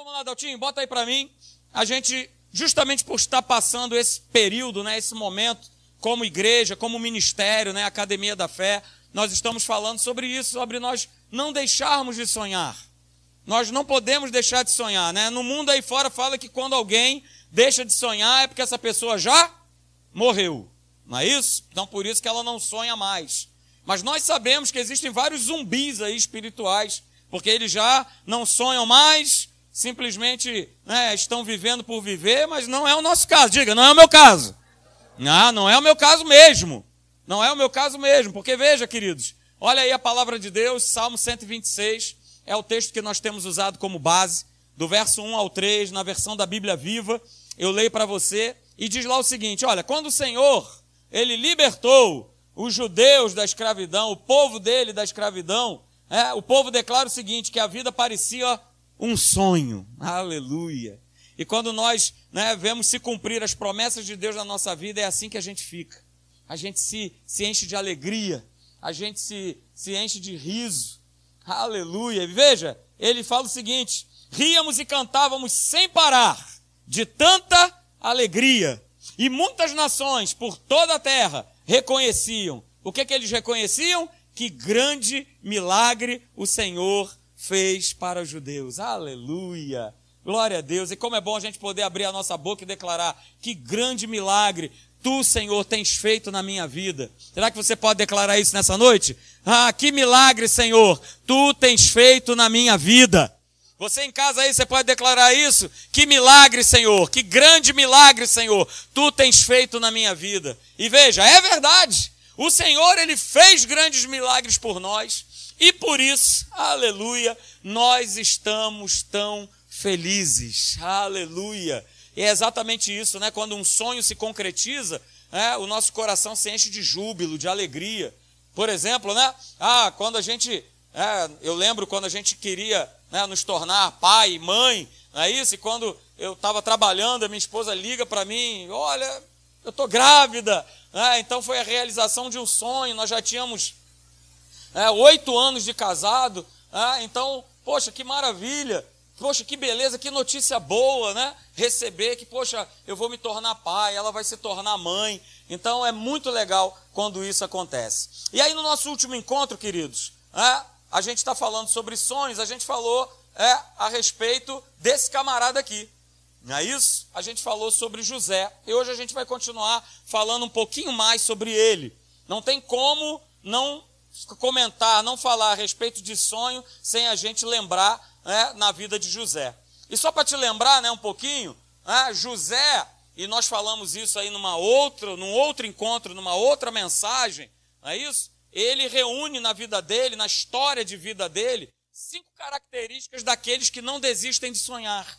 vamos lá, Daltinho, bota aí para mim. A gente, justamente por estar passando esse período, né, esse momento, como igreja, como ministério, né, Academia da Fé, nós estamos falando sobre isso, sobre nós não deixarmos de sonhar. Nós não podemos deixar de sonhar, né? No mundo aí fora fala que quando alguém deixa de sonhar é porque essa pessoa já morreu. Não é isso? Então por isso que ela não sonha mais. Mas nós sabemos que existem vários zumbis aí espirituais, porque eles já não sonham mais, simplesmente né, estão vivendo por viver, mas não é o nosso caso. Diga, não é o meu caso. Não, não é o meu caso mesmo. Não é o meu caso mesmo, porque veja, queridos, olha aí a palavra de Deus, Salmo 126, é o texto que nós temos usado como base, do verso 1 ao 3, na versão da Bíblia Viva. Eu leio para você e diz lá o seguinte: olha, quando o Senhor, ele libertou os judeus da escravidão, o povo dele da escravidão, é, o povo declara o seguinte: que a vida parecia um sonho. Aleluia. E quando nós né, vemos se cumprir as promessas de Deus na nossa vida, é assim que a gente fica. A gente se, se enche de alegria, a gente se, se enche de riso. Aleluia. Veja, ele fala o seguinte: ríamos e cantávamos sem parar, de tanta alegria. E muitas nações por toda a terra reconheciam. O que, que eles reconheciam? Que grande milagre o Senhor fez para os judeus. Aleluia. Glória a Deus. E como é bom a gente poder abrir a nossa boca e declarar: que grande milagre tu, Senhor, tens feito na minha vida. Será que você pode declarar isso nessa noite? Ah, que milagre, Senhor, tu tens feito na minha vida. Você em casa aí, você pode declarar isso? Que milagre, Senhor, que grande milagre, Senhor, tu tens feito na minha vida. E veja, é verdade. O Senhor, ele fez grandes milagres por nós. E por isso, aleluia, nós estamos tão felizes. Aleluia. E é exatamente isso, né? Quando um sonho se concretiza, né? o nosso coração se enche de júbilo, de alegria. Por exemplo, né? Ah, quando a gente. É, eu lembro quando a gente queria né, nos tornar pai, mãe, não é isso? E quando eu estava trabalhando, a minha esposa liga para mim: Olha, eu estou grávida. É, então foi a realização de um sonho. Nós já tínhamos é, oito anos de casado. É, então, poxa, que maravilha. Poxa, que beleza, que notícia boa, né? Receber que, poxa, eu vou me tornar pai, ela vai se tornar mãe. Então é muito legal quando isso acontece. E aí no nosso último encontro, queridos, é, a gente está falando sobre sonhos, a gente falou é, a respeito desse camarada aqui. Não é isso? A gente falou sobre José. E hoje a gente vai continuar falando um pouquinho mais sobre ele. Não tem como não comentar, não falar a respeito de sonho sem a gente lembrar né, na vida de José. E só para te lembrar né, um pouquinho, né, José e nós falamos isso aí numa outra, num outro encontro, numa outra mensagem, não é isso? Ele reúne na vida dele, na história de vida dele, cinco características daqueles que não desistem de sonhar.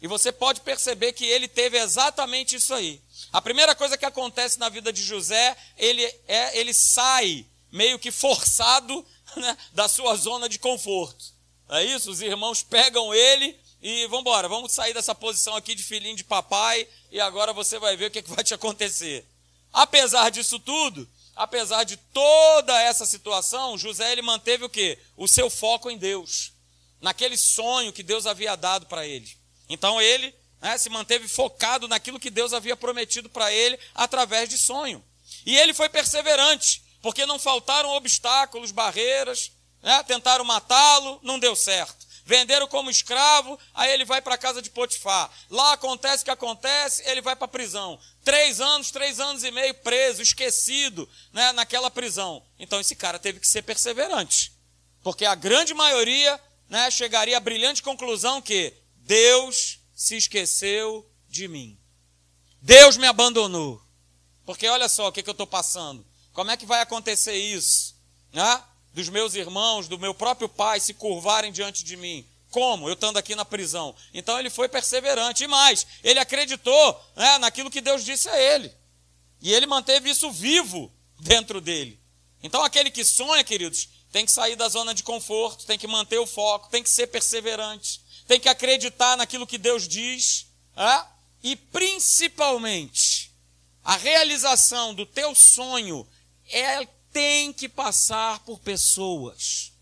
E você pode perceber que ele teve exatamente isso aí. A primeira coisa que acontece na vida de José, ele, é, ele sai meio que forçado né, da sua zona de conforto. É isso? Os irmãos pegam ele e vamos embora, vamos sair dessa posição aqui de filhinho de papai e agora você vai ver o que, é que vai te acontecer. Apesar disso tudo, apesar de toda essa situação, José ele manteve o quê? O seu foco em Deus, naquele sonho que Deus havia dado para ele. Então ele né, se manteve focado naquilo que Deus havia prometido para ele através de sonho. E ele foi perseverante, porque não faltaram obstáculos, barreiras, né, tentaram matá-lo, não deu certo venderam como escravo, aí ele vai para a casa de Potifar. Lá acontece o que acontece, ele vai para a prisão. Três anos, três anos e meio preso, esquecido né, naquela prisão. Então esse cara teve que ser perseverante. Porque a grande maioria né, chegaria à brilhante conclusão que Deus se esqueceu de mim. Deus me abandonou. Porque olha só o que, que eu estou passando. Como é que vai acontecer isso? Né? dos meus irmãos, do meu próprio pai se curvarem diante de mim. Como? Eu estando aqui na prisão. Então ele foi perseverante. E mais, ele acreditou né, naquilo que Deus disse a ele. E ele manteve isso vivo dentro dele. Então aquele que sonha, queridos, tem que sair da zona de conforto, tem que manter o foco, tem que ser perseverante, tem que acreditar naquilo que Deus diz. Né? E principalmente, a realização do teu sonho é tem que passar por pessoas.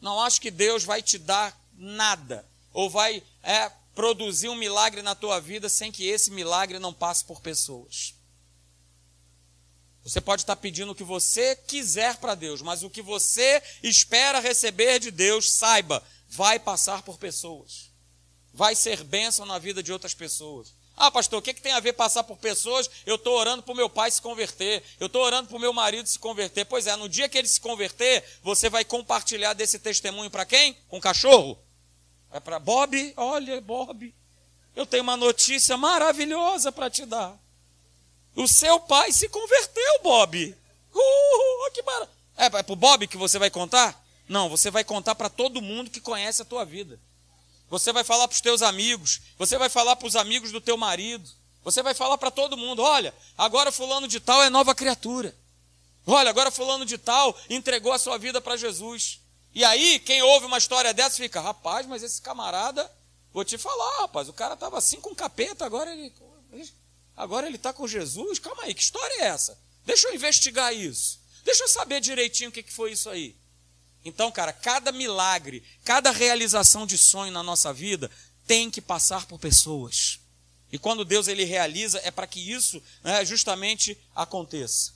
Não acho que Deus vai te dar nada ou vai é, produzir um milagre na tua vida sem que esse milagre não passe por pessoas. Você pode estar pedindo o que você quiser para Deus, mas o que você espera receber de Deus, saiba, vai passar por pessoas. Vai ser bênção na vida de outras pessoas. Ah, pastor, o que, que tem a ver passar por pessoas? Eu estou orando para o meu pai se converter, eu estou orando para o meu marido se converter. Pois é, no dia que ele se converter, você vai compartilhar desse testemunho para quem? Com um cachorro? É para Bob? Olha, Bob, eu tenho uma notícia maravilhosa para te dar. O seu pai se converteu, Bob. Uh, que maravilha. É, é para o Bob que você vai contar? Não, você vai contar para todo mundo que conhece a tua vida. Você vai falar para os teus amigos, você vai falar para os amigos do teu marido, você vai falar para todo mundo: olha, agora fulano de tal é nova criatura. Olha, agora fulano de tal entregou a sua vida para Jesus. E aí, quem ouve uma história dessa fica: rapaz, mas esse camarada, vou te falar, rapaz, o cara estava assim com capeta, agora ele. Agora ele está com Jesus? Calma aí, que história é essa? Deixa eu investigar isso. Deixa eu saber direitinho o que foi isso aí. Então, cara, cada milagre, cada realização de sonho na nossa vida tem que passar por pessoas. E quando Deus ele realiza, é para que isso né, justamente aconteça.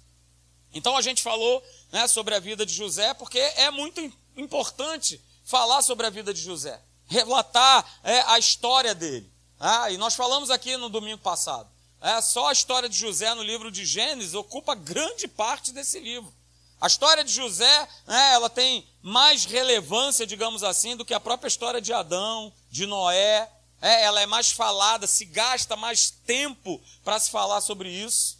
Então a gente falou né, sobre a vida de José, porque é muito importante falar sobre a vida de José, relatar é, a história dele. Ah, e nós falamos aqui no domingo passado. É, só a história de José no livro de Gênesis ocupa grande parte desse livro. A história de José, né, ela tem mais relevância, digamos assim, do que a própria história de Adão, de Noé. É, ela é mais falada, se gasta mais tempo para se falar sobre isso.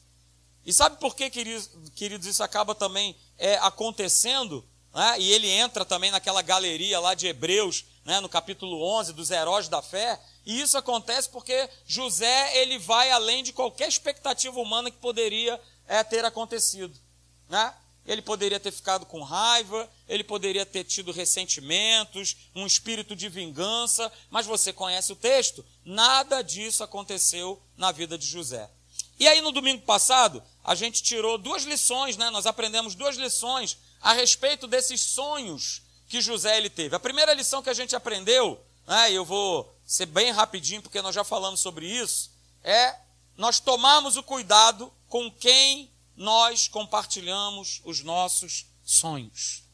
E sabe por que, queridos, isso acaba também é, acontecendo? Né? E ele entra também naquela galeria lá de Hebreus, né, no capítulo 11, dos heróis da fé. E isso acontece porque José ele vai além de qualquer expectativa humana que poderia é, ter acontecido. Né? Ele poderia ter ficado com raiva, ele poderia ter tido ressentimentos, um espírito de vingança, mas você conhece o texto, nada disso aconteceu na vida de José. E aí no domingo passado, a gente tirou duas lições, né? Nós aprendemos duas lições a respeito desses sonhos que José ele teve. A primeira lição que a gente aprendeu, né, eu vou ser bem rapidinho porque nós já falamos sobre isso, é nós tomarmos o cuidado com quem nós compartilhamos os nossos sonhos.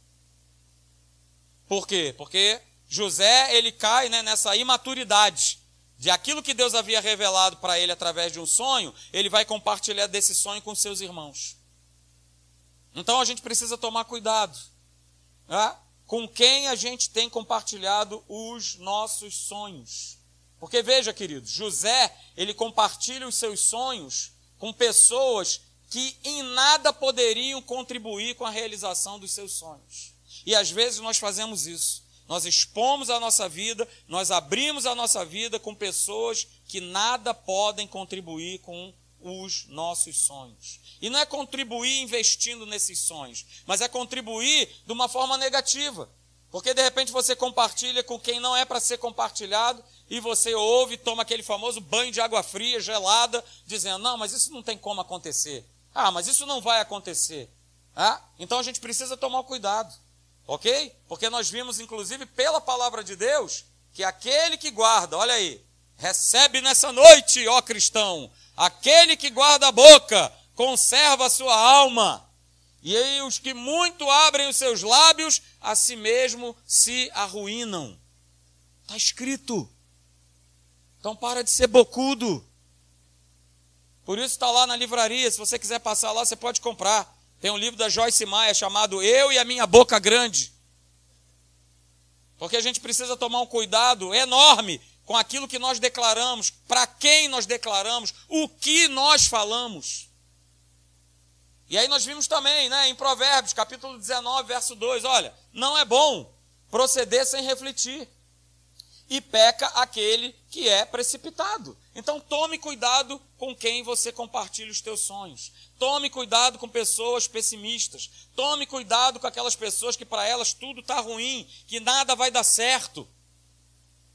Por quê? Porque José ele cai né, nessa imaturidade de aquilo que Deus havia revelado para ele através de um sonho, ele vai compartilhar desse sonho com seus irmãos. Então a gente precisa tomar cuidado né, com quem a gente tem compartilhado os nossos sonhos. Porque veja, queridos, José ele compartilha os seus sonhos com pessoas que em nada poderiam contribuir com a realização dos seus sonhos. E às vezes nós fazemos isso. Nós expomos a nossa vida, nós abrimos a nossa vida com pessoas que nada podem contribuir com os nossos sonhos. E não é contribuir investindo nesses sonhos, mas é contribuir de uma forma negativa. Porque de repente você compartilha com quem não é para ser compartilhado e você ouve toma aquele famoso banho de água fria, gelada, dizendo: não, mas isso não tem como acontecer. Ah, mas isso não vai acontecer. Ah, então a gente precisa tomar cuidado, ok? Porque nós vimos, inclusive, pela palavra de Deus, que aquele que guarda, olha aí, recebe nessa noite, ó cristão, aquele que guarda a boca, conserva a sua alma. E aí os que muito abrem os seus lábios, a si mesmo se arruinam. Está escrito. Então para de ser bocudo. Por isso está lá na livraria, se você quiser passar lá, você pode comprar. Tem um livro da Joyce Maia chamado Eu e a Minha Boca Grande. Porque a gente precisa tomar um cuidado enorme com aquilo que nós declaramos, para quem nós declaramos, o que nós falamos. E aí nós vimos também, né, em Provérbios, capítulo 19, verso 2, olha, não é bom proceder sem refletir. E peca aquele que é precipitado. Então tome cuidado com quem você compartilha os teus sonhos. Tome cuidado com pessoas pessimistas. Tome cuidado com aquelas pessoas que para elas tudo está ruim, que nada vai dar certo.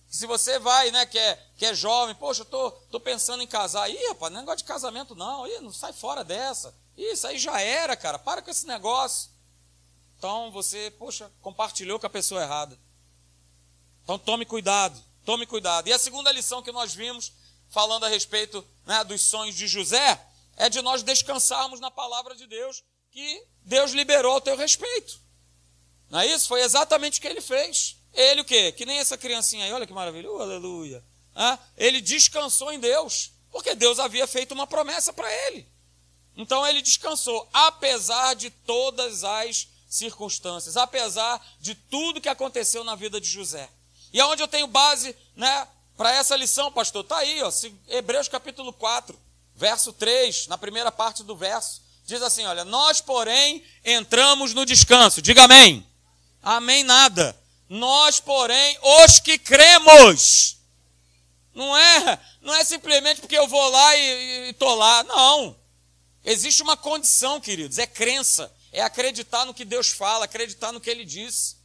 Se você vai, né, que é, que é jovem, poxa, eu tô, tô pensando em casar. Ih, rapaz, não é negócio de casamento não. Ih, não sai fora dessa. Isso aí já era, cara. Para com esse negócio. Então você, poxa, compartilhou com a pessoa errada. Então tome cuidado. Tome cuidado. E a segunda lição que nós vimos, falando a respeito né, dos sonhos de José, é de nós descansarmos na palavra de Deus, que Deus liberou ao teu respeito. Não é isso? Foi exatamente o que ele fez. Ele o quê? Que nem essa criancinha aí, olha que maravilha, uh, aleluia. Ah, ele descansou em Deus, porque Deus havia feito uma promessa para ele. Então ele descansou, apesar de todas as circunstâncias, apesar de tudo que aconteceu na vida de José. E aonde eu tenho base, né, para essa lição, pastor? Está aí, ó, Hebreus capítulo 4, verso 3, na primeira parte do verso. Diz assim: olha, nós, porém, entramos no descanso. Diga amém. Amém, nada. Nós, porém, os que cremos. Não é, não é simplesmente porque eu vou lá e estou lá. Não. Existe uma condição, queridos, é crença, é acreditar no que Deus fala, acreditar no que ele diz.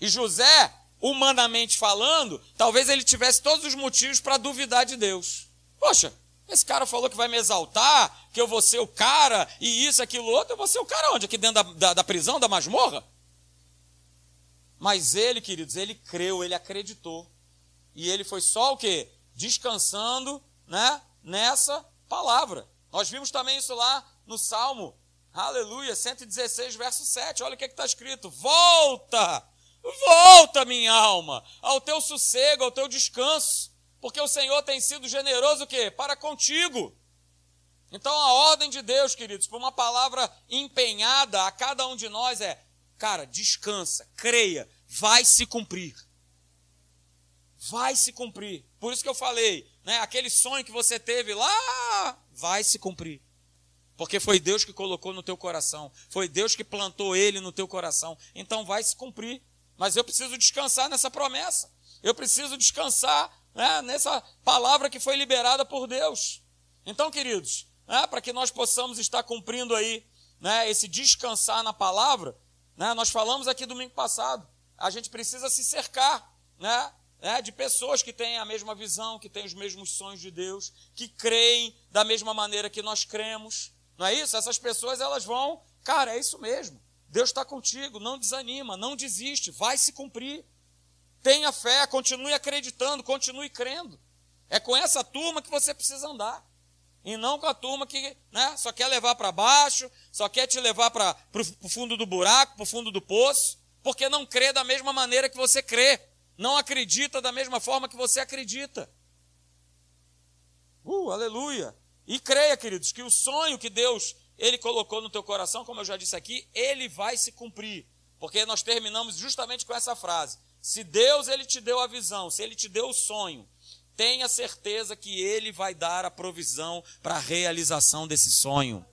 E José, humanamente falando, talvez ele tivesse todos os motivos para duvidar de Deus. Poxa, esse cara falou que vai me exaltar, que eu vou ser o cara, e isso, aquilo, outro, eu vou ser o cara onde? Aqui dentro da, da, da prisão, da masmorra? Mas ele, queridos, ele creu, ele acreditou. E ele foi só o quê? Descansando, né? Nessa palavra. Nós vimos também isso lá no Salmo, aleluia, 116, verso 7. Olha o que é está escrito: Volta, volta, minha alma, ao teu sossego, ao teu descanso, porque o Senhor tem sido generoso o quê? Para contigo. Então a ordem de Deus, queridos, por uma palavra empenhada a cada um de nós é: cara, descansa, creia, vai se cumprir. Vai se cumprir. Por isso que eu falei, né? Aquele sonho que você teve lá, vai se cumprir. Porque foi Deus que colocou no teu coração, foi Deus que plantou ele no teu coração. Então vai se cumprir. Mas eu preciso descansar nessa promessa. Eu preciso descansar né, nessa palavra que foi liberada por Deus. Então, queridos, né, para que nós possamos estar cumprindo aí né, esse descansar na palavra, né, nós falamos aqui domingo passado, a gente precisa se cercar né, é, de pessoas que têm a mesma visão, que têm os mesmos sonhos de Deus, que creem da mesma maneira que nós cremos. Não é isso? Essas pessoas elas vão, cara, é isso mesmo. Deus está contigo, não desanima, não desiste, vai se cumprir. Tenha fé, continue acreditando, continue crendo. É com essa turma que você precisa andar. E não com a turma que né, só quer levar para baixo, só quer te levar para o fundo do buraco, para o fundo do poço, porque não crê da mesma maneira que você crê não acredita da mesma forma que você acredita. Uh, aleluia! E creia, queridos, que o sonho que Deus ele colocou no teu coração, como eu já disse aqui, ele vai se cumprir. Porque nós terminamos justamente com essa frase: se Deus ele te deu a visão, se ele te deu o sonho, tenha certeza que ele vai dar a provisão para a realização desse sonho.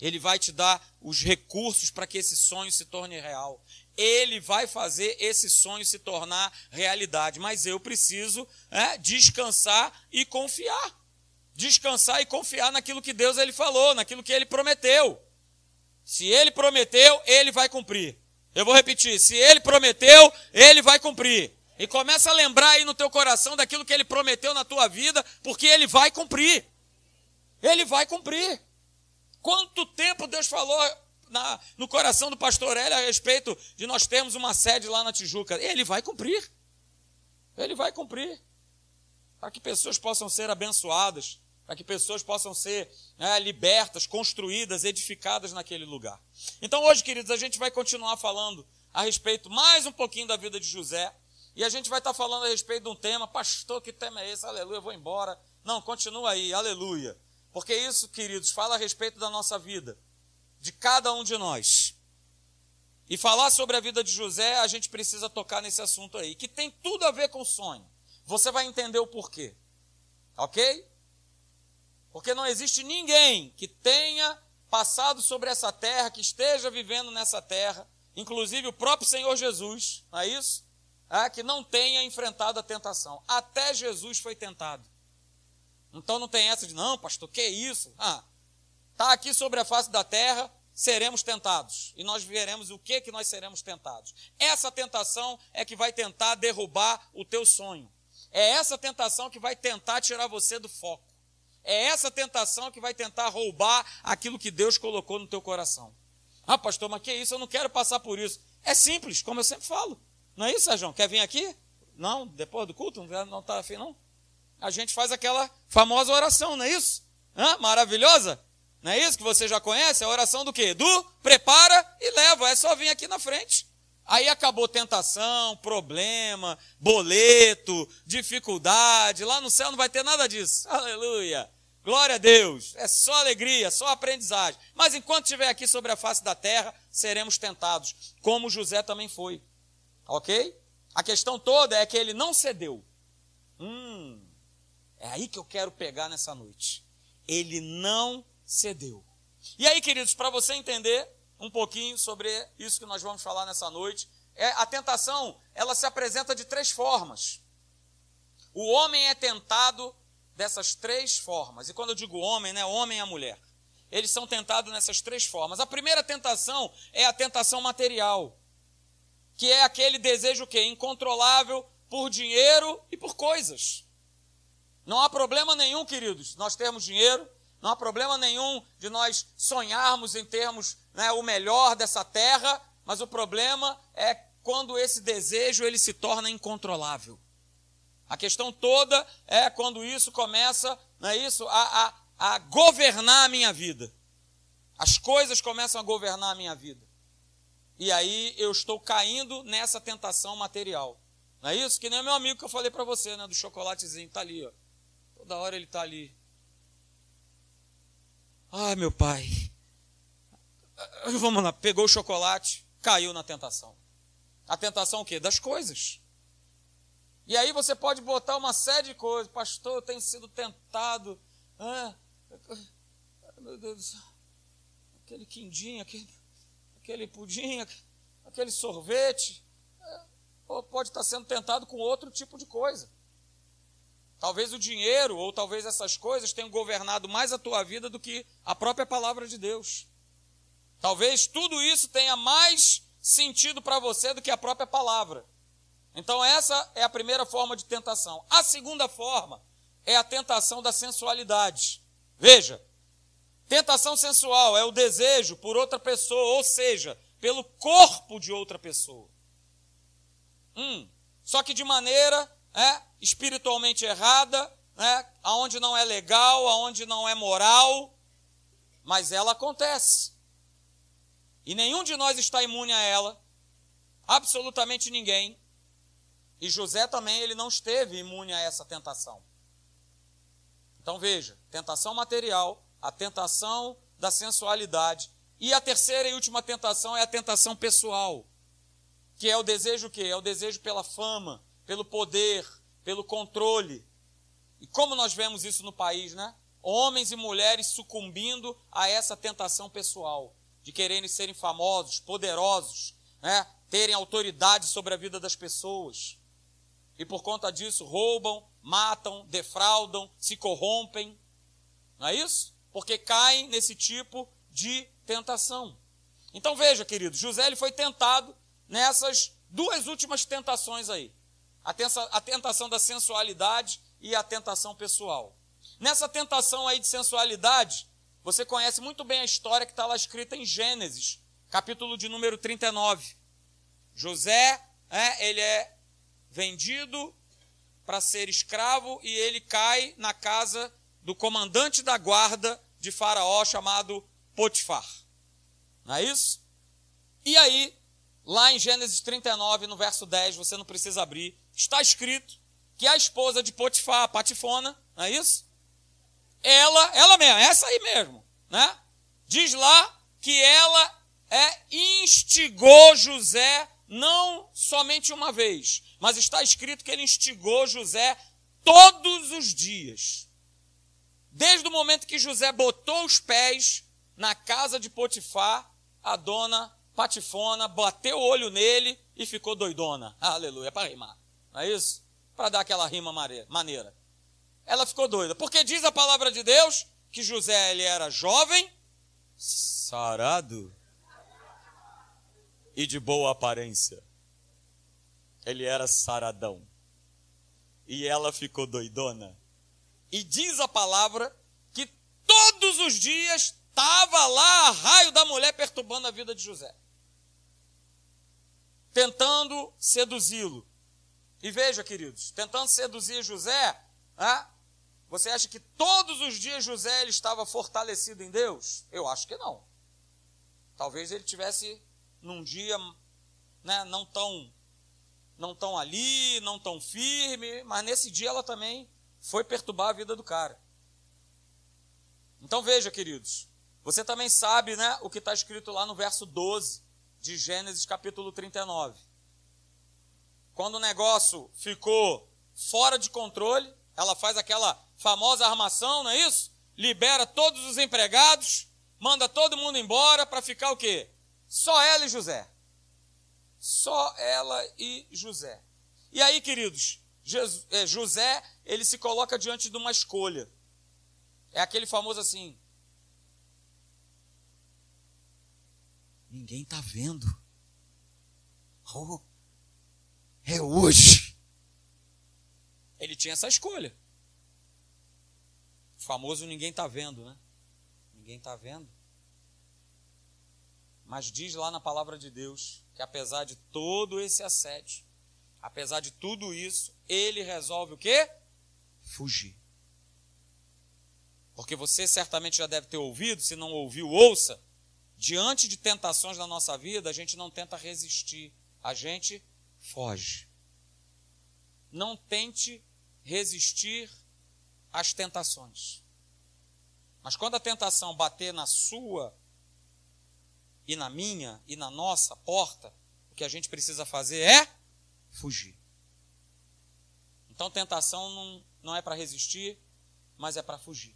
Ele vai te dar os recursos para que esse sonho se torne real ele vai fazer esse sonho se tornar realidade. Mas eu preciso é, descansar e confiar. Descansar e confiar naquilo que Deus ele falou, naquilo que ele prometeu. Se ele prometeu, ele vai cumprir. Eu vou repetir: se ele prometeu, ele vai cumprir. E começa a lembrar aí no teu coração daquilo que ele prometeu na tua vida, porque ele vai cumprir. Ele vai cumprir. Quanto tempo Deus falou na, no coração do pastor Hélio a respeito de nós termos uma sede lá na Tijuca. Ele vai cumprir. Ele vai cumprir. Para que pessoas possam ser abençoadas, para que pessoas possam ser né, libertas, construídas, edificadas naquele lugar. Então hoje, queridos, a gente vai continuar falando a respeito mais um pouquinho da vida de José. E a gente vai estar falando a respeito de um tema, pastor, que tema é esse? Aleluia, eu vou embora. Não, continua aí, aleluia. Porque isso, queridos, fala a respeito da nossa vida de cada um de nós. E falar sobre a vida de José, a gente precisa tocar nesse assunto aí, que tem tudo a ver com sonho. Você vai entender o porquê. Ok? Porque não existe ninguém que tenha passado sobre essa terra, que esteja vivendo nessa terra, inclusive o próprio Senhor Jesus, não é isso? É, que não tenha enfrentado a tentação. Até Jesus foi tentado. Então não tem essa de, não, pastor, que isso? Ah, está aqui sobre a face da terra, seremos tentados. E nós veremos o que que nós seremos tentados. Essa tentação é que vai tentar derrubar o teu sonho. É essa tentação que vai tentar tirar você do foco. É essa tentação que vai tentar roubar aquilo que Deus colocou no teu coração. Ah, pastor, mas que isso? Eu não quero passar por isso. É simples, como eu sempre falo. Não é isso, Sérgio? Quer vir aqui? Não, depois do culto, não está afim, não? A gente faz aquela famosa oração, não é isso? Hã? Maravilhosa? Não é isso que você já conhece? A oração do quê? Do prepara e leva. É só vir aqui na frente. Aí acabou tentação, problema, boleto, dificuldade. Lá no céu não vai ter nada disso. Aleluia. Glória a Deus. É só alegria, só aprendizagem. Mas enquanto estiver aqui sobre a face da terra, seremos tentados, como José também foi. Ok? A questão toda é que ele não cedeu. Hum, é aí que eu quero pegar nessa noite. Ele não cedeu. E aí, queridos, para você entender um pouquinho sobre isso que nós vamos falar nessa noite, é, a tentação, ela se apresenta de três formas. O homem é tentado dessas três formas. E quando eu digo homem, né, homem e a mulher. Eles são tentados nessas três formas. A primeira tentação é a tentação material, que é aquele desejo que incontrolável por dinheiro e por coisas. Não há problema nenhum, queridos, nós termos dinheiro, não há problema nenhum de nós sonharmos em termos né, o melhor dessa terra, mas o problema é quando esse desejo ele se torna incontrolável. A questão toda é quando isso começa, não é isso, a, a, a governar a minha vida. As coisas começam a governar a minha vida. E aí eu estou caindo nessa tentação material. Não é isso? Que nem o meu amigo que eu falei para você, né? Do chocolatezinho. Está ali, ó. Toda hora ele está ali. Ai, meu pai. Vamos lá. Pegou o chocolate, caiu na tentação. A tentação o quê? Das coisas. E aí você pode botar uma série de coisas. Pastor, eu tenho sido tentado. Ah, meu Deus. Aquele quindim, aquele, aquele pudim, aquele sorvete. É, ou pode estar sendo tentado com outro tipo de coisa. Talvez o dinheiro ou talvez essas coisas tenham governado mais a tua vida do que a própria palavra de Deus. Talvez tudo isso tenha mais sentido para você do que a própria palavra. Então, essa é a primeira forma de tentação. A segunda forma é a tentação da sensualidade. Veja, tentação sensual é o desejo por outra pessoa, ou seja, pelo corpo de outra pessoa. Hum, só que de maneira é, espiritualmente errada, né, aonde não é legal, aonde não é moral, mas ela acontece. E nenhum de nós está imune a ela, absolutamente ninguém. E José também ele não esteve imune a essa tentação. Então veja, tentação material, a tentação da sensualidade e a terceira e última tentação é a tentação pessoal, que é o desejo que é o desejo pela fama, pelo poder, pelo controle. E como nós vemos isso no país, né? Homens e mulheres sucumbindo a essa tentação pessoal de quererem serem famosos, poderosos, né? terem autoridade sobre a vida das pessoas e por conta disso roubam, matam, defraudam, se corrompem. Não é isso? Porque caem nesse tipo de tentação. Então veja, querido, José ele foi tentado nessas duas últimas tentações aí. A, a tentação da sensualidade e a tentação pessoal. Nessa tentação aí de sensualidade, você conhece muito bem a história que está lá escrita em Gênesis, capítulo de número 39. José, é, ele é vendido para ser escravo e ele cai na casa do comandante da guarda de Faraó chamado Potifar. Não é isso? E aí, lá em Gênesis 39, no verso 10, você não precisa abrir, está escrito que a esposa de Potifar, Patifona, não é isso? Ela, ela mesma, essa aí mesmo, né? Diz lá que ela é instigou José não somente uma vez, mas está escrito que ele instigou José todos os dias. Desde o momento que José botou os pés na casa de Potifar, a dona Patifona bateu o olho nele e ficou doidona. Aleluia, para rimar. Não é isso? Para dar aquela rima maneira. Ela ficou doida. Porque diz a palavra de Deus que José ele era jovem, sarado e de boa aparência. Ele era saradão. E ela ficou doidona. E diz a palavra que todos os dias estava lá a raio da mulher perturbando a vida de José. Tentando seduzi-lo. E veja, queridos, tentando seduzir José, ah, você acha que todos os dias José ele estava fortalecido em Deus? Eu acho que não. Talvez ele tivesse num dia né, não tão não tão ali, não tão firme, mas nesse dia ela também foi perturbar a vida do cara. Então veja, queridos, você também sabe né, o que está escrito lá no verso 12 de Gênesis capítulo 39. Quando o negócio ficou fora de controle, ela faz aquela famosa armação, não é isso? Libera todos os empregados, manda todo mundo embora para ficar o quê? Só ela e José. Só ela e José. E aí, queridos, é, José, ele se coloca diante de uma escolha. É aquele famoso assim: Ninguém está vendo. Oh, é hoje. Ele tinha essa escolha. O famoso ninguém está vendo, né? Ninguém está vendo. Mas diz lá na palavra de Deus que apesar de todo esse assédio, apesar de tudo isso, ele resolve o quê? Fugir. Porque você certamente já deve ter ouvido, se não ouviu, ouça. Diante de tentações na nossa vida, a gente não tenta resistir, a gente foge. Não tente resistir às tentações. Mas quando a tentação bater na sua e na minha e na nossa porta, o que a gente precisa fazer é fugir. Então, tentação não, não é para resistir, mas é para fugir.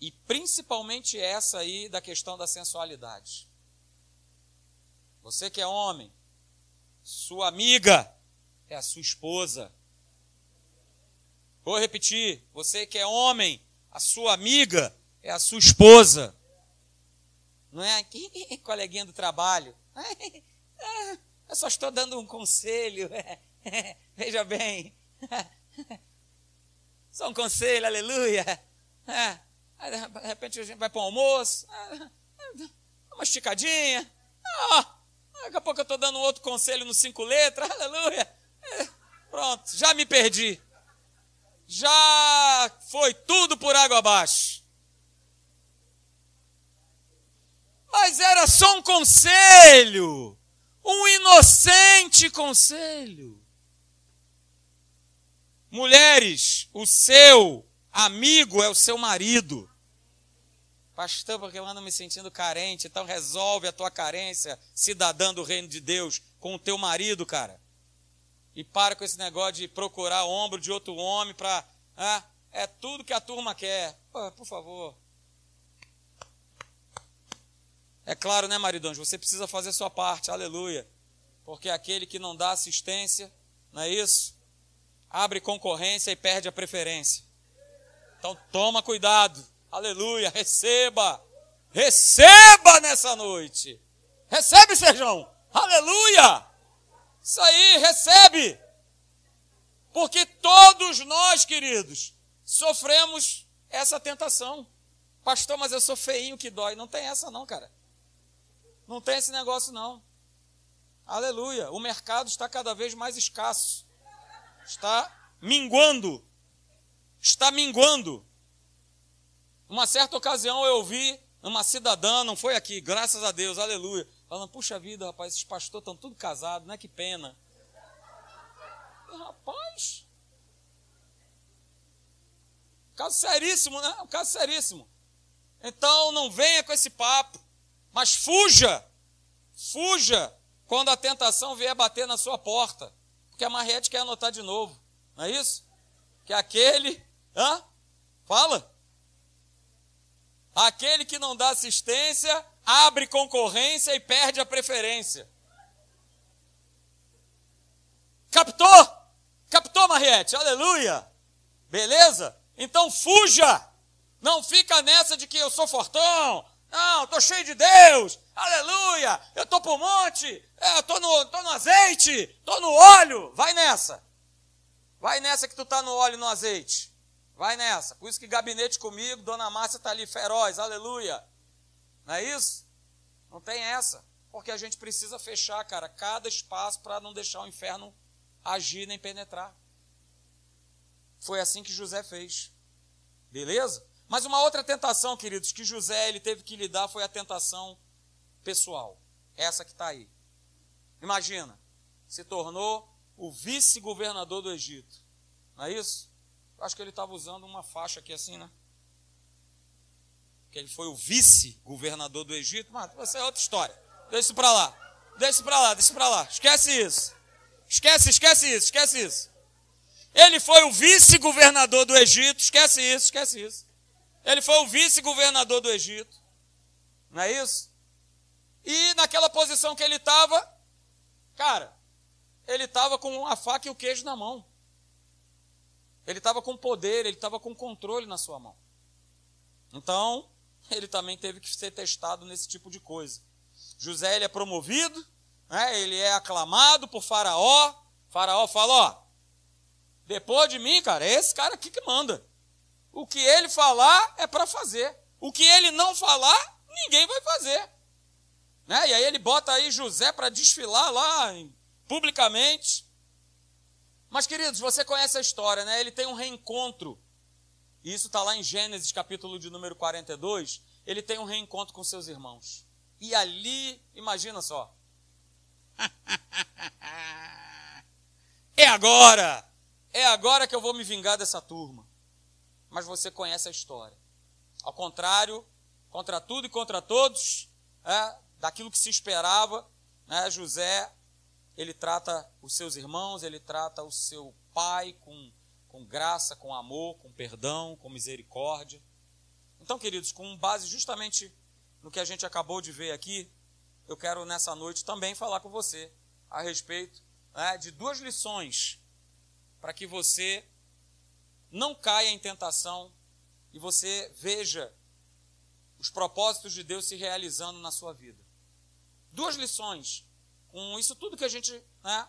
E principalmente essa aí da questão da sensualidade. Você que é homem, sua amiga é a sua esposa. Vou repetir, você que é homem, a sua amiga é a sua esposa não é? Coleguinha do trabalho. Eu só estou dando um conselho. Veja bem. Só um conselho, aleluia. De repente a gente vai para o almoço. Uma esticadinha. Daqui a pouco eu estou dando outro conselho no cinco letras. Aleluia. Pronto, já me perdi. Já foi tudo por água abaixo. Mas era só um conselho, um inocente conselho. Mulheres, o seu amigo é o seu marido. Pastor, porque eu ando me sentindo carente, então resolve a tua carência, cidadã do reino de Deus, com o teu marido, cara. E para com esse negócio de procurar ombro de outro homem para. Ah, é tudo que a turma quer. Pô, por favor. É claro, né, maridões? Você precisa fazer sua parte, aleluia. Porque aquele que não dá assistência, não é isso? Abre concorrência e perde a preferência. Então toma cuidado, aleluia, receba, receba nessa noite. Recebe, Serjão, aleluia. Isso aí, recebe. Porque todos nós, queridos, sofremos essa tentação. Pastor, mas eu sou feinho que dói. Não tem essa, não, cara. Não tem esse negócio, não. Aleluia. O mercado está cada vez mais escasso. Está minguando. Está minguando. Uma certa ocasião eu ouvi uma cidadã, não foi aqui, graças a Deus, aleluia, falando: puxa vida, rapaz, esses pastores estão tudo casados, né? Que pena. E, rapaz. Caso seríssimo, né? Um caso seríssimo. Então não venha com esse papo. Mas fuja, fuja quando a tentação vier bater na sua porta. Porque a Marrete quer anotar de novo, não é isso? Que aquele, hã? Fala. Aquele que não dá assistência abre concorrência e perde a preferência. Captou? Captou, Mariette? Aleluia! Beleza? Então fuja! Não fica nessa de que eu sou fortão, não, estou cheio de Deus, aleluia, eu estou para o monte, é, estou no, tô no azeite, estou no óleo. Vai nessa. Vai nessa que tu está no óleo e no azeite. Vai nessa. Por isso que gabinete comigo, Dona Márcia está ali feroz, aleluia. Não é isso? Não tem essa. Porque a gente precisa fechar, cara, cada espaço para não deixar o inferno agir nem penetrar. Foi assim que José fez. Beleza? Mas uma outra tentação, queridos, que José ele teve que lidar foi a tentação pessoal. Essa que está aí. Imagina, se tornou o vice-governador do Egito. Não é isso? Eu acho que ele estava usando uma faixa aqui assim, né? Que ele foi o vice-governador do Egito. Mas essa é outra história. Deixa isso para lá. Deixa isso para lá, deixa isso para lá. Esquece isso. Esquece, esquece isso, esquece isso. Ele foi o vice-governador do Egito. Esquece isso, esquece isso. Ele foi o vice-governador do Egito. Não é isso? E naquela posição que ele estava, cara, ele estava com a faca e o queijo na mão. Ele estava com poder, ele estava com controle na sua mão. Então, ele também teve que ser testado nesse tipo de coisa. José ele é promovido, né? ele é aclamado por Faraó. Faraó fala: Ó, depois de mim, cara, é esse cara aqui que manda. O que ele falar é para fazer. O que ele não falar, ninguém vai fazer. Né? E aí ele bota aí José para desfilar lá publicamente. Mas, queridos, você conhece a história, né? Ele tem um reencontro. E isso está lá em Gênesis, capítulo de número 42. Ele tem um reencontro com seus irmãos. E ali, imagina só. é agora! É agora que eu vou me vingar dessa turma. Mas você conhece a história. Ao contrário, contra tudo e contra todos, é, daquilo que se esperava, né, José, ele trata os seus irmãos, ele trata o seu pai com, com graça, com amor, com perdão, com misericórdia. Então, queridos, com base justamente no que a gente acabou de ver aqui, eu quero nessa noite também falar com você a respeito né, de duas lições para que você não caia em tentação e você veja os propósitos de Deus se realizando na sua vida. Duas lições com isso tudo que a gente, né,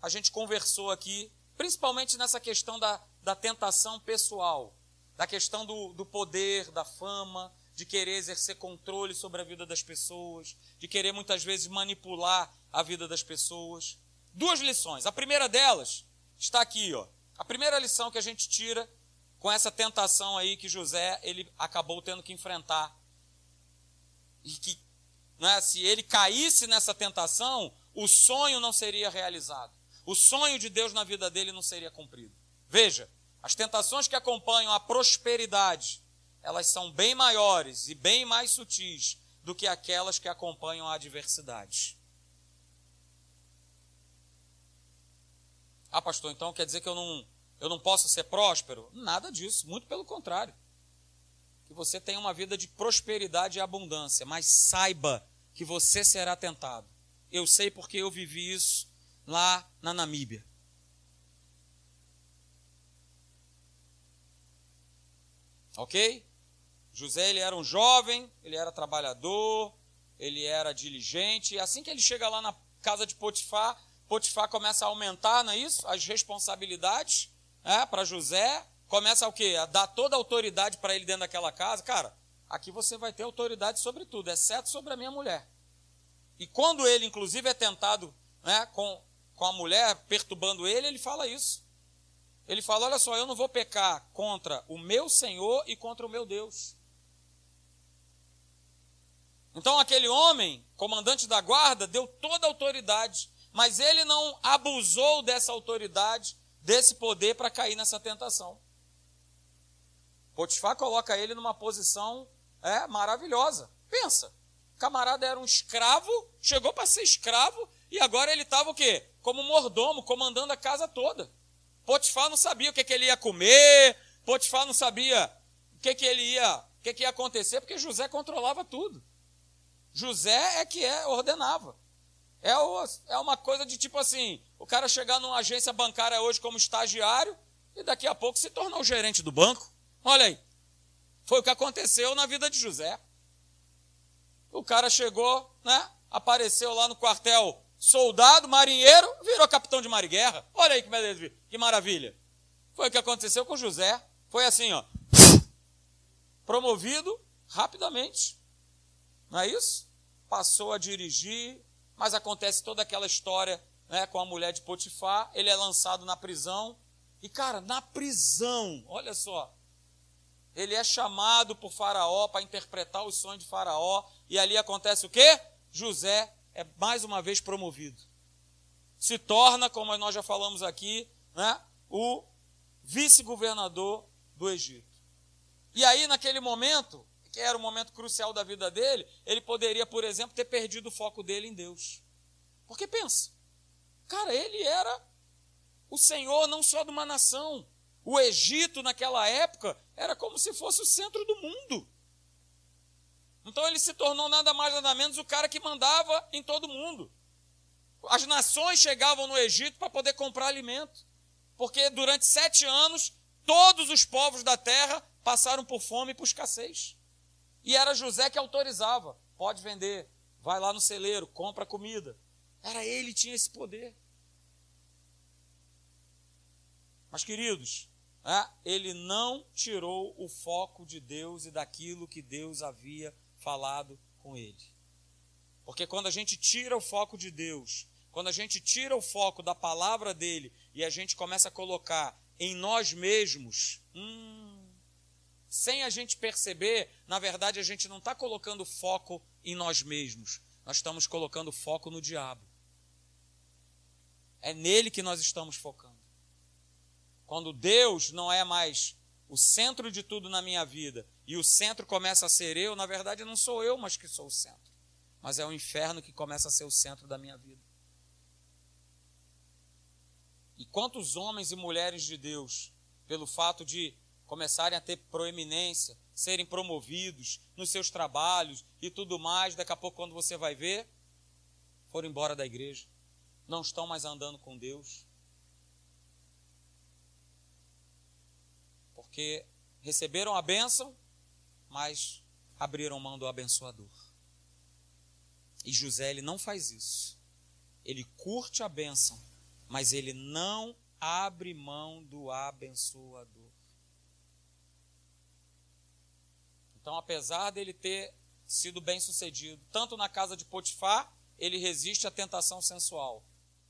a gente conversou aqui, principalmente nessa questão da, da tentação pessoal, da questão do, do poder, da fama, de querer exercer controle sobre a vida das pessoas, de querer muitas vezes manipular a vida das pessoas. Duas lições. A primeira delas está aqui, ó. A primeira lição que a gente tira com essa tentação aí que José ele acabou tendo que enfrentar e que né, se ele caísse nessa tentação, o sonho não seria realizado. O sonho de Deus na vida dele não seria cumprido. Veja, as tentações que acompanham a prosperidade, elas são bem maiores e bem mais sutis do que aquelas que acompanham a adversidade. Ah, pastor, então quer dizer que eu não, eu não posso ser próspero? Nada disso, muito pelo contrário. Que você tenha uma vida de prosperidade e abundância, mas saiba que você será tentado. Eu sei porque eu vivi isso lá na Namíbia. Ok? José ele era um jovem, ele era trabalhador, ele era diligente. Assim que ele chega lá na casa de Potifar, Potifar começa a aumentar, não é isso? As responsabilidades né, para José. Começa o quê? A dar toda a autoridade para ele dentro daquela casa. Cara, aqui você vai ter autoridade sobre tudo, exceto sobre a minha mulher. E quando ele, inclusive, é tentado né, com, com a mulher perturbando ele, ele fala isso. Ele fala: Olha só, eu não vou pecar contra o meu Senhor e contra o meu Deus. Então, aquele homem, comandante da guarda, deu toda a autoridade, mas ele não abusou dessa autoridade, desse poder para cair nessa tentação. Potifar coloca ele numa posição é, maravilhosa. Pensa, o camarada era um escravo, chegou para ser escravo e agora ele estava o quê? Como mordomo, comandando a casa toda. Potifar não sabia o que, que ele ia comer, Potifar não sabia o que, que ele ia, o que, que ia acontecer, porque José controlava tudo. José é que é, ordenava. É, o, é uma coisa de tipo assim: o cara chegar numa agência bancária hoje como estagiário e daqui a pouco se tornar o gerente do banco. Olha aí. Foi o que aconteceu na vida de José. O cara chegou, né? Apareceu lá no quartel soldado, marinheiro, virou capitão de mar e guerra. Olha aí que, que maravilha. Foi o que aconteceu com José. Foi assim, ó. Promovido rapidamente. Não é isso? Passou a dirigir, mas acontece toda aquela história né, com a mulher de Potifar, ele é lançado na prisão. E, cara, na prisão, olha só, ele é chamado por Faraó para interpretar os sonhos de Faraó, e ali acontece o quê? José é mais uma vez promovido. Se torna, como nós já falamos aqui, né, o vice-governador do Egito. E aí, naquele momento, que era o momento crucial da vida dele, ele poderia, por exemplo, ter perdido o foco dele em Deus. Porque pensa, cara, ele era o senhor não só de uma nação. O Egito, naquela época, era como se fosse o centro do mundo. Então ele se tornou nada mais nada menos o cara que mandava em todo mundo. As nações chegavam no Egito para poder comprar alimento. Porque durante sete anos, todos os povos da terra passaram por fome e por escassez. E era José que autorizava: pode vender, vai lá no celeiro, compra comida. Era ele que tinha esse poder. Mas, queridos, ele não tirou o foco de Deus e daquilo que Deus havia falado com ele. Porque quando a gente tira o foco de Deus, quando a gente tira o foco da palavra dele e a gente começa a colocar em nós mesmos, hum, sem a gente perceber, na verdade a gente não está colocando foco em nós mesmos, nós estamos colocando foco no diabo. É nele que nós estamos focando. Quando Deus não é mais o centro de tudo na minha vida e o centro começa a ser eu, na verdade não sou eu, mas que sou o centro. Mas é o inferno que começa a ser o centro da minha vida. E quantos homens e mulheres de Deus, pelo fato de começarem a ter proeminência, serem promovidos nos seus trabalhos e tudo mais, daqui a pouco, quando você vai ver, foram embora da igreja, não estão mais andando com Deus. Porque receberam a bênção, mas abriram mão do abençoador. E José, ele não faz isso. Ele curte a bênção, mas ele não abre mão do abençoador. Então, apesar dele ter sido bem sucedido, tanto na casa de Potifar, ele resiste à tentação sensual.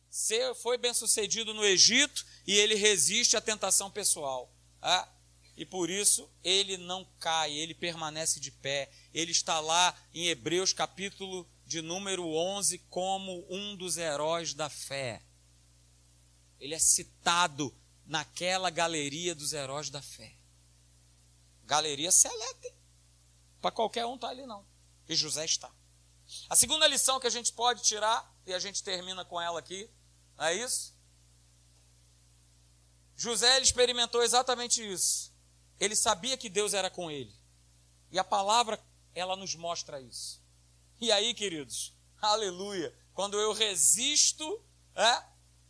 Se foi bem sucedido no Egito e ele resiste à tentação pessoal. Ah, e por isso ele não cai, ele permanece de pé. Ele está lá em Hebreus capítulo de número 11 como um dos heróis da fé. Ele é citado naquela galeria dos heróis da fé. Galeria seleta para qualquer um tá ali, não. E José está. A segunda lição que a gente pode tirar, e a gente termina com ela aqui, é isso? José experimentou exatamente isso. Ele sabia que Deus era com ele. E a palavra, ela nos mostra isso. E aí, queridos, aleluia. Quando eu resisto, é,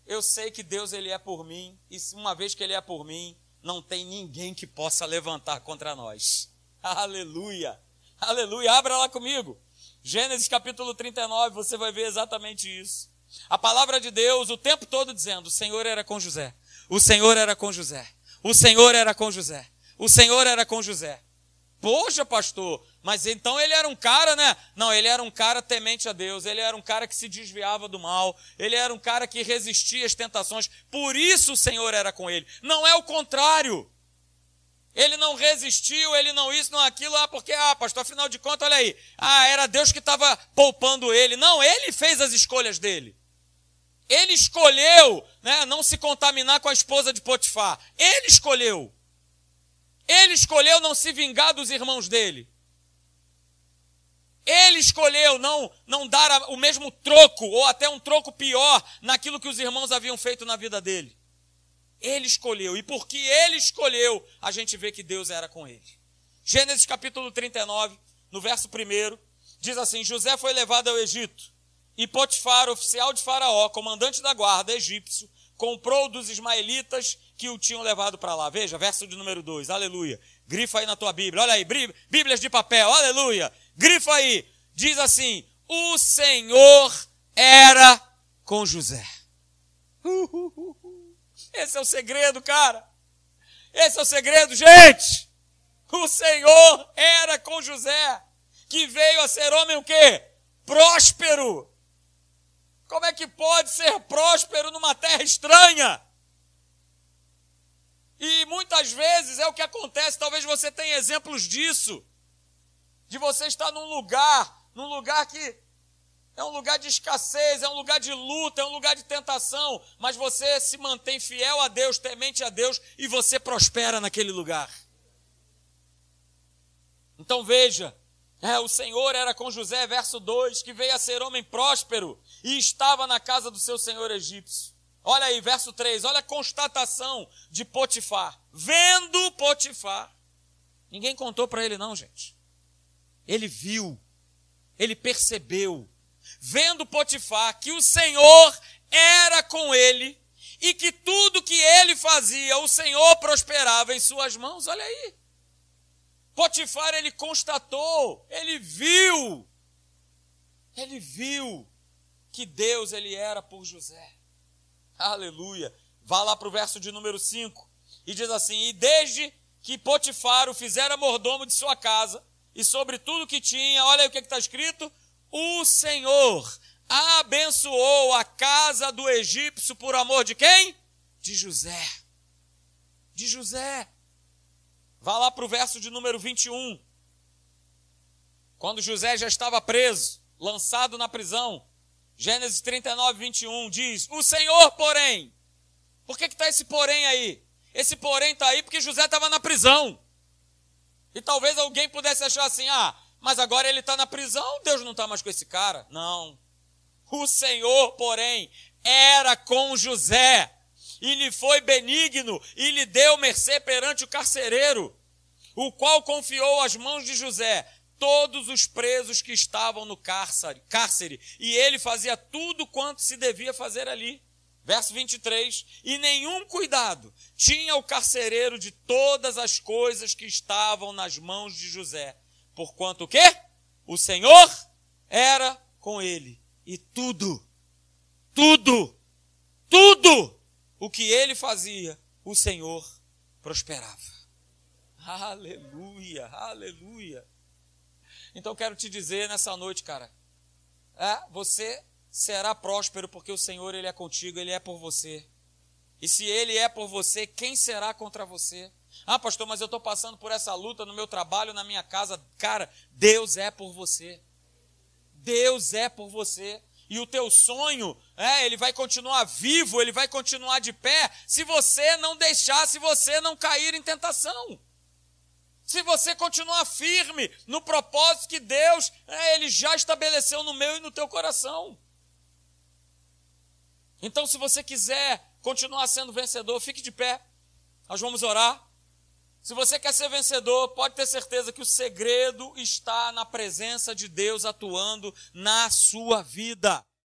eu sei que Deus ele é por mim. E uma vez que ele é por mim, não tem ninguém que possa levantar contra nós. Aleluia! Aleluia! Abra lá comigo. Gênesis capítulo 39, você vai ver exatamente isso. A palavra de Deus o tempo todo dizendo: o Senhor era com José. O Senhor era com José. O Senhor era com José. O Senhor era com José. Poxa, pastor, mas então ele era um cara, né? Não, ele era um cara temente a Deus, ele era um cara que se desviava do mal, ele era um cara que resistia às tentações, por isso o Senhor era com ele. Não é o contrário. Ele não resistiu, ele não isso, não aquilo, ah, porque, ah, pastor, afinal de contas, olha aí, ah, era Deus que estava poupando ele. Não, ele fez as escolhas dele. Ele escolheu né, não se contaminar com a esposa de Potifar. Ele escolheu. Ele escolheu não se vingar dos irmãos dele. Ele escolheu não, não dar o mesmo troco, ou até um troco pior, naquilo que os irmãos haviam feito na vida dele. Ele escolheu. E porque ele escolheu, a gente vê que Deus era com ele. Gênesis capítulo 39, no verso 1, diz assim: José foi levado ao Egito. E Potifar, oficial de Faraó, comandante da guarda egípcio, comprou dos ismaelitas que o tinham levado para lá. Veja, verso de número 2, aleluia. Grifa aí na tua Bíblia, olha aí, Bíblias de papel, aleluia. Grifa aí, diz assim: O Senhor era com José. Esse é o segredo, cara. Esse é o segredo, gente. O Senhor era com José, que veio a ser homem o quê? Próspero. Como é que pode ser próspero numa terra estranha? E muitas vezes é o que acontece, talvez você tenha exemplos disso. De você estar num lugar, num lugar que é um lugar de escassez, é um lugar de luta, é um lugar de tentação, mas você se mantém fiel a Deus, temente a Deus e você prospera naquele lugar. Então veja, é, o Senhor era com José, verso 2, que veio a ser homem próspero e estava na casa do seu senhor egípcio. Olha aí, verso 3, olha a constatação de Potifar. Vendo Potifar. Ninguém contou para ele, não, gente. Ele viu, ele percebeu, vendo Potifar que o Senhor era com ele e que tudo que ele fazia, o Senhor prosperava em suas mãos. Olha aí. Potifar ele constatou, ele viu, ele viu que Deus ele era por José. Aleluia. Vá lá para o verso de número 5 e diz assim: E desde que Potifar o fizera mordomo de sua casa e sobre tudo que tinha, olha aí o que está escrito: o Senhor abençoou a casa do egípcio por amor de quem? De José. De José. Vá lá para o verso de número 21. Quando José já estava preso, lançado na prisão, Gênesis 39, 21 diz: O Senhor, porém. Por que está esse porém aí? Esse porém está aí porque José estava na prisão. E talvez alguém pudesse achar assim: ah, mas agora ele está na prisão, Deus não está mais com esse cara. Não. O Senhor, porém, era com José e lhe foi benigno e lhe deu mercê perante o carcereiro, o qual confiou às mãos de José todos os presos que estavam no cárcere, cárcere e ele fazia tudo quanto se devia fazer ali. Verso 23: E nenhum cuidado tinha o carcereiro de todas as coisas que estavam nas mãos de José, porquanto o quê? O Senhor era com ele, e tudo, tudo, tudo o que ele fazia, o Senhor prosperava. Aleluia, aleluia. Então quero te dizer nessa noite, cara, é, você será próspero porque o Senhor ele é contigo, ele é por você. E se ele é por você, quem será contra você? Ah, pastor, mas eu estou passando por essa luta no meu trabalho, na minha casa. Cara, Deus é por você. Deus é por você e o teu sonho, é, ele vai continuar vivo, ele vai continuar de pé, se você não deixar, se você não cair em tentação. Se você continuar firme no propósito que Deus, é, ele já estabeleceu no meu e no teu coração. Então, se você quiser continuar sendo vencedor, fique de pé. Nós vamos orar. Se você quer ser vencedor, pode ter certeza que o segredo está na presença de Deus atuando na sua vida.